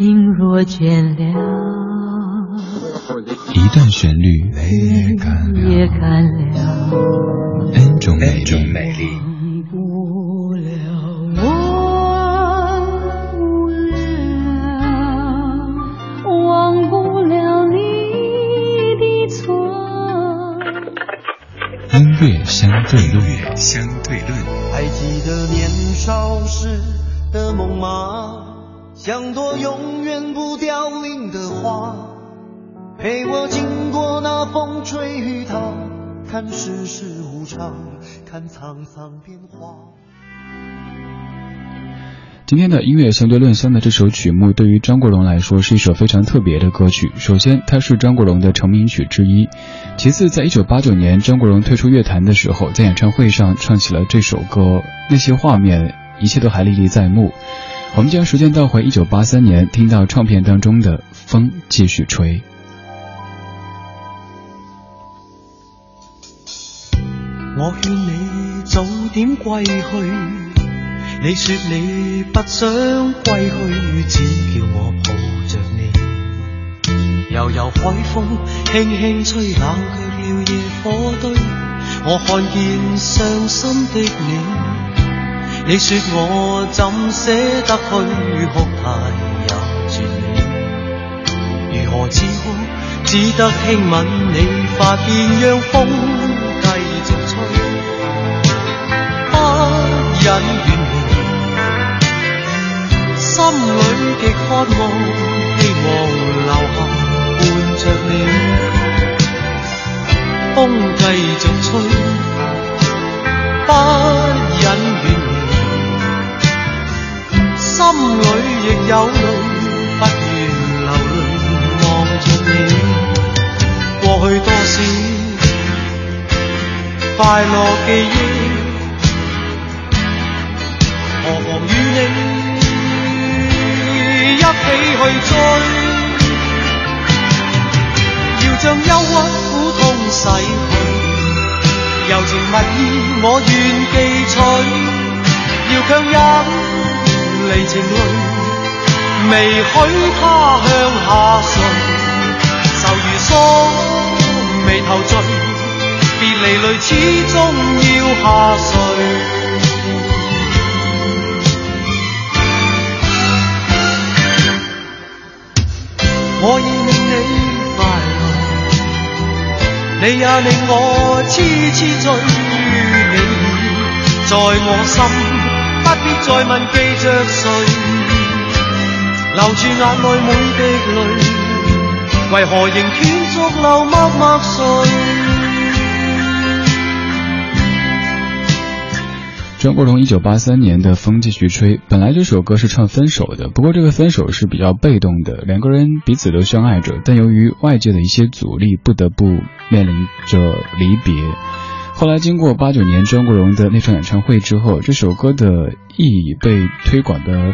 心若倦了，一段旋律也干了，N 种美丽。音乐相对论，相对论。还记得年少时的梦吗？像朵永远不凋零的花，陪我经过那风吹雨打，看世事无常，看沧桑变化。今天的音乐相对论香的这首曲目，对于张国荣来说是一首非常特别的歌曲。首先，它是张国荣的成名曲之一；其次，在一九八九年张国荣退出乐坛的时候，在演唱会上唱起了这首歌，那些画面，一切都还历历在目。我们将时间倒回一九八三年，听到唱片当中的《风继续吹》。我劝你早点归去。你说你不想归去，只叫我抱着你。悠悠海风轻轻吹，冷却了野火堆。我看见伤心的你，你说我怎舍得去哭太也绝美。如何止哭？只得轻吻你发边，让风继续吹，不忍远离。心里极渴望，希望留下伴着你。风继续吹，不里亦有泪，不愿流泪望着你。过去多少快乐记忆，何妨与你。一起去追，要将忧郁苦痛洗去，柔情蜜意我愿记取，要强忍离情泪，未许他向下垂，愁如锁眉头聚，别离泪始终要下垂。我已令你快乐，你也令我痴痴醉。你在我心，必再问记着谁，留住眼内每滴泪，为何仍断续流默默睡？张国荣一九八三年的《风继续吹》，本来这首歌是唱分手的，不过这个分手是比较被动的，两个人彼此都相爱着，但由于外界的一些阻力，不得不面临着离别。后来经过八九年张国荣的那场演唱会之后，这首歌的意义被推广的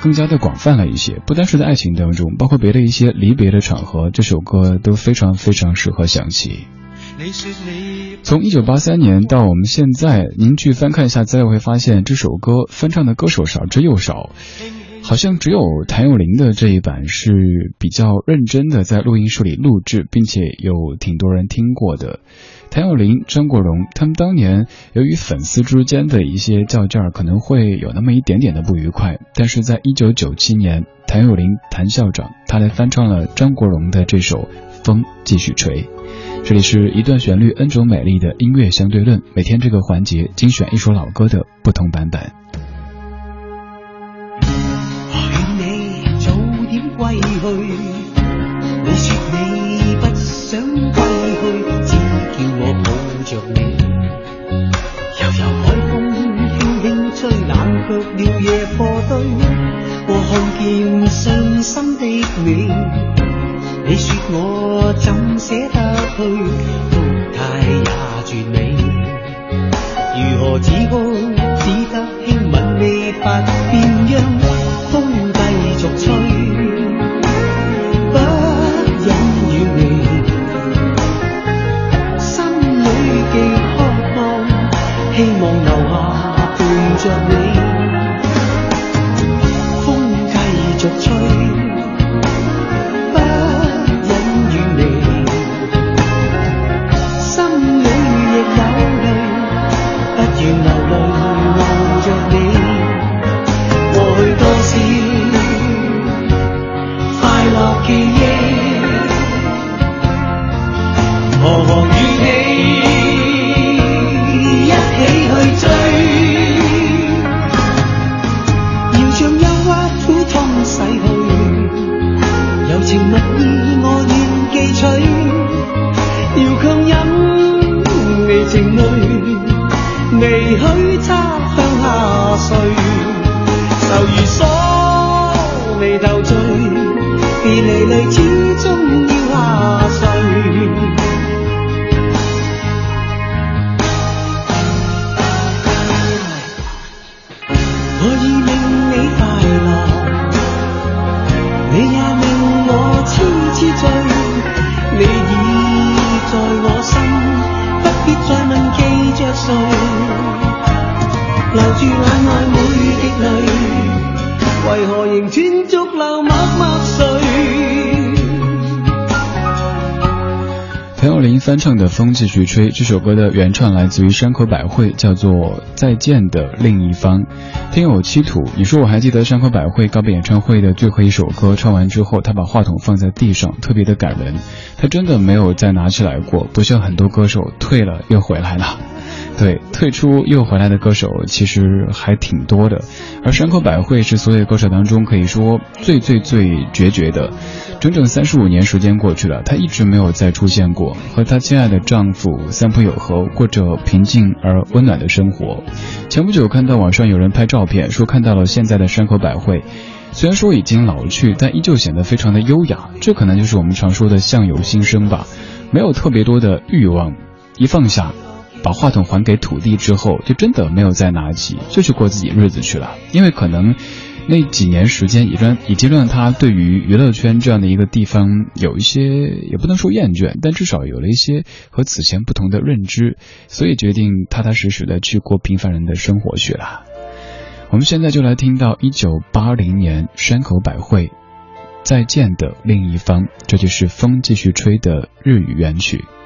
更加的广泛了一些，不单是在爱情当中，包括别的一些离别的场合，这首歌都非常非常适合响起。从一九八三年到我们现在，您去翻看一下资料，会发现这首歌翻唱的歌手少之又少，好像只有谭咏麟的这一版是比较认真的在录音室里录制，并且有挺多人听过的。谭咏麟、张国荣他们当年由于粉丝之间的一些较劲儿，可能会有那么一点点的不愉快，但是在一九九七年，谭咏麟谭校长他来翻唱了张国荣的这首《风继续吹》。这里是一段旋律，N 种美丽的音乐相对论。每天这个环节精选一首老歌的不同版本。去，你说你不想归去，只叫我抱着你。悠悠海风轻轻吹，冷却了夜火堆。我看见伤心的你。你说我怎舍得去？着你。风继续吹。情泪，未许为何仍断续流默默睡？谭咏麟翻唱的《风继续吹》这首歌的原唱来自于山口百惠，叫做《再见的另一方》。听友七土，你说我还记得山口百惠告别演唱会的最后一首歌，唱完之后，他把话筒放在地上，特别的感人。他真的没有再拿起来过，不像很多歌手退了又回来了。对，退出又回来的歌手其实还挺多的，而山口百惠是所有歌手当中可以说最最最决绝的。整整三十五年时间过去了，她一直没有再出现过，和她亲爱的丈夫三浦友和过着平静而温暖的生活。前不久看到网上有人拍照片，说看到了现在的山口百惠，虽然说已经老去，但依旧显得非常的优雅。这可能就是我们常说的相由心生吧，没有特别多的欲望，一放下。把话筒还给土地之后，就真的没有再拿起，就去过自己日子去了。因为可能那几年时间已让已经让他对于娱乐圈这样的一个地方有一些，也不能说厌倦，但至少有了一些和此前不同的认知，所以决定踏踏实实的去过平凡人的生活去了。我们现在就来听到一九八零年山口百惠再见的另一方，这就是风继续吹的日语原曲。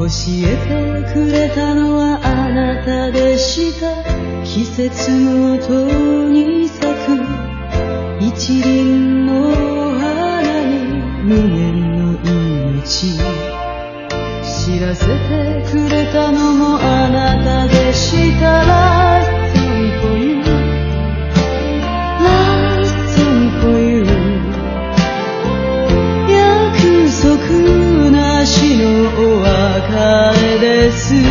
教えてくれたのはあなたでした。季節の音に咲く一輪の花に無念の命。知らせてくれたのもあなたでした。Jesus.